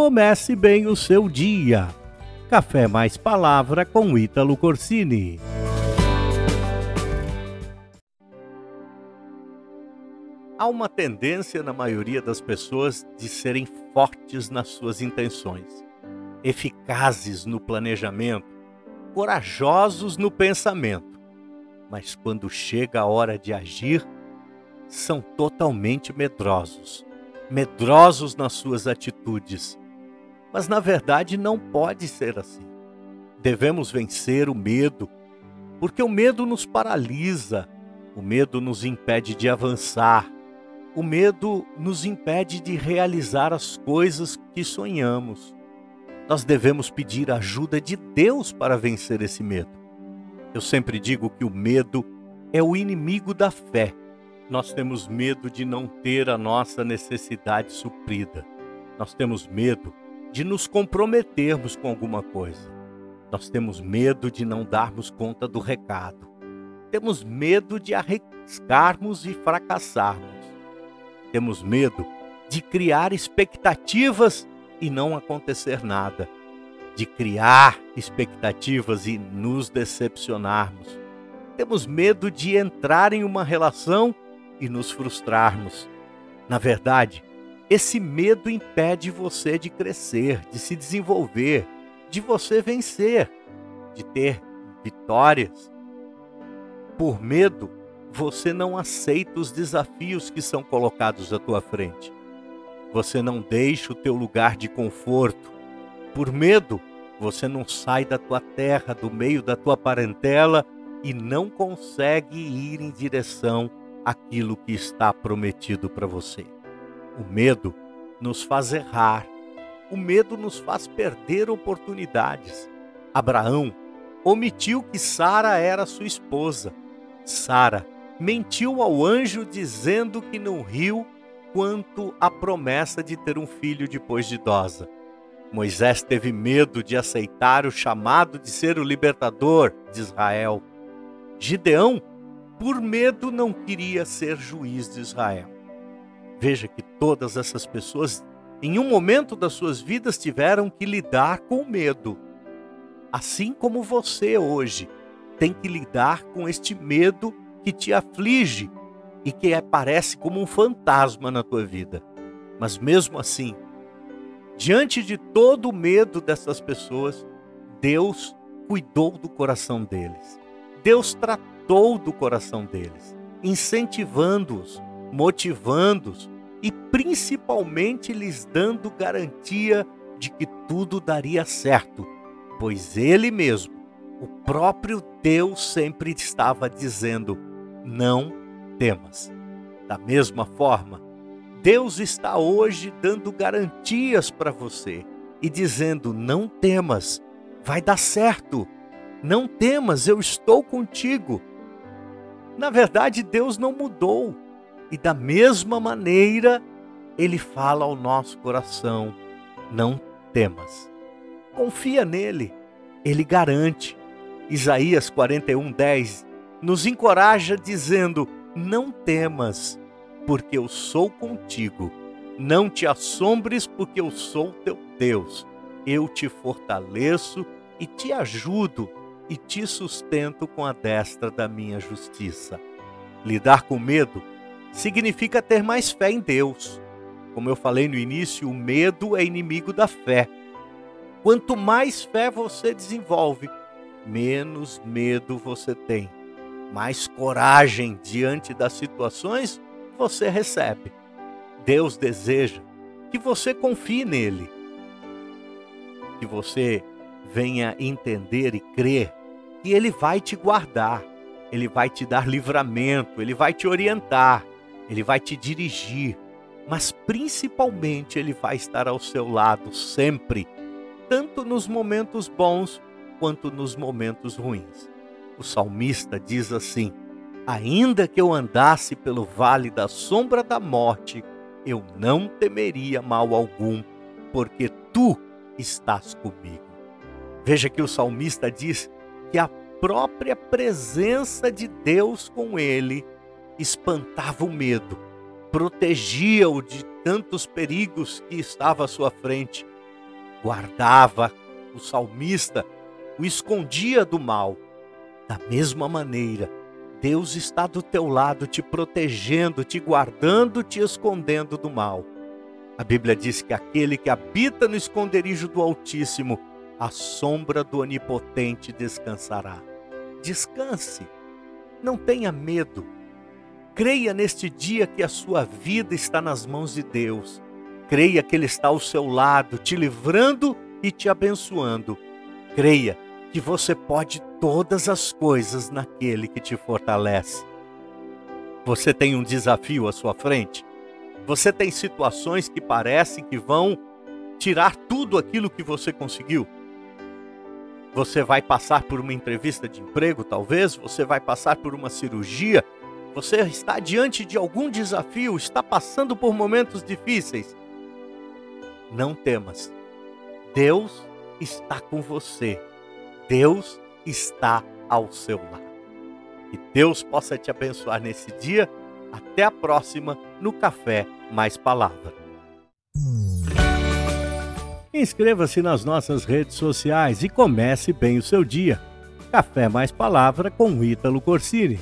comece bem o seu dia. Café mais palavra com Ítalo Corsini. Há uma tendência na maioria das pessoas de serem fortes nas suas intenções, eficazes no planejamento, corajosos no pensamento, mas quando chega a hora de agir, são totalmente medrosos, medrosos nas suas atitudes. Mas na verdade não pode ser assim. Devemos vencer o medo, porque o medo nos paralisa, o medo nos impede de avançar, o medo nos impede de realizar as coisas que sonhamos. Nós devemos pedir ajuda de Deus para vencer esse medo. Eu sempre digo que o medo é o inimigo da fé nós temos medo de não ter a nossa necessidade suprida. Nós temos medo de nos comprometermos com alguma coisa. Nós temos medo de não darmos conta do recado. Temos medo de arriscarmos e fracassarmos. Temos medo de criar expectativas e não acontecer nada. De criar expectativas e nos decepcionarmos. Temos medo de entrar em uma relação e nos frustrarmos. Na verdade, esse medo impede você de crescer, de se desenvolver, de você vencer, de ter vitórias. Por medo, você não aceita os desafios que são colocados à tua frente. Você não deixa o teu lugar de conforto. Por medo, você não sai da tua terra, do meio da tua parentela e não consegue ir em direção aquilo que está prometido para você. O medo nos faz errar, o medo nos faz perder oportunidades. Abraão omitiu que Sara era sua esposa. Sara mentiu ao anjo dizendo que não riu quanto à promessa de ter um filho depois de idosa. Moisés teve medo de aceitar o chamado de ser o libertador de Israel. Gideão por medo não queria ser juiz de Israel. Veja que todas essas pessoas, em um momento das suas vidas, tiveram que lidar com medo. Assim como você hoje tem que lidar com este medo que te aflige e que aparece como um fantasma na tua vida. Mas mesmo assim, diante de todo o medo dessas pessoas, Deus cuidou do coração deles. Deus tratou do coração deles, incentivando-os, motivando-os e principalmente lhes dando garantia de que tudo daria certo, pois ele mesmo, o próprio Deus, sempre estava dizendo: não temas. Da mesma forma, Deus está hoje dando garantias para você e dizendo: não temas, vai dar certo. Não temas, eu estou contigo. Na verdade, Deus não mudou. E da mesma maneira, Ele fala ao nosso coração: não temas. Confia nele, Ele garante. Isaías 41, 10 nos encoraja dizendo: Não temas, porque eu sou contigo. Não te assombres, porque eu sou teu Deus. Eu te fortaleço e te ajudo e te sustento com a destra da minha justiça. Lidar com medo significa ter mais fé em Deus. Como eu falei no início, o medo é inimigo da fé. Quanto mais fé você desenvolve, menos medo você tem. Mais coragem diante das situações você recebe. Deus deseja que você confie nele, que você venha entender e crer e Ele vai te guardar, Ele vai te dar livramento, Ele vai te orientar, Ele vai te dirigir, mas principalmente Ele vai estar ao seu lado sempre, tanto nos momentos bons quanto nos momentos ruins. O salmista diz assim: Ainda que eu andasse pelo vale da sombra da morte, eu não temeria mal algum, porque tu estás comigo. Veja que o salmista diz que a própria presença de Deus com ele espantava o medo, protegia-o de tantos perigos que estava à sua frente. guardava o salmista, o escondia do mal. Da mesma maneira, Deus está do teu lado, te protegendo, te guardando, te escondendo do mal. A Bíblia diz que aquele que habita no esconderijo do Altíssimo, a sombra do Onipotente descansará. Descanse, não tenha medo. Creia neste dia que a sua vida está nas mãos de Deus. Creia que Ele está ao seu lado, te livrando e te abençoando. Creia que você pode todas as coisas naquele que te fortalece. Você tem um desafio à sua frente. Você tem situações que parecem que vão tirar tudo aquilo que você conseguiu. Você vai passar por uma entrevista de emprego, talvez, você vai passar por uma cirurgia, você está diante de algum desafio, está passando por momentos difíceis. Não temas. Deus está com você. Deus está ao seu lado. Que Deus possa te abençoar nesse dia. Até a próxima no Café Mais Palavra. Inscreva-se nas nossas redes sociais e comece bem o seu dia. Café Mais Palavra com Ítalo Corsini.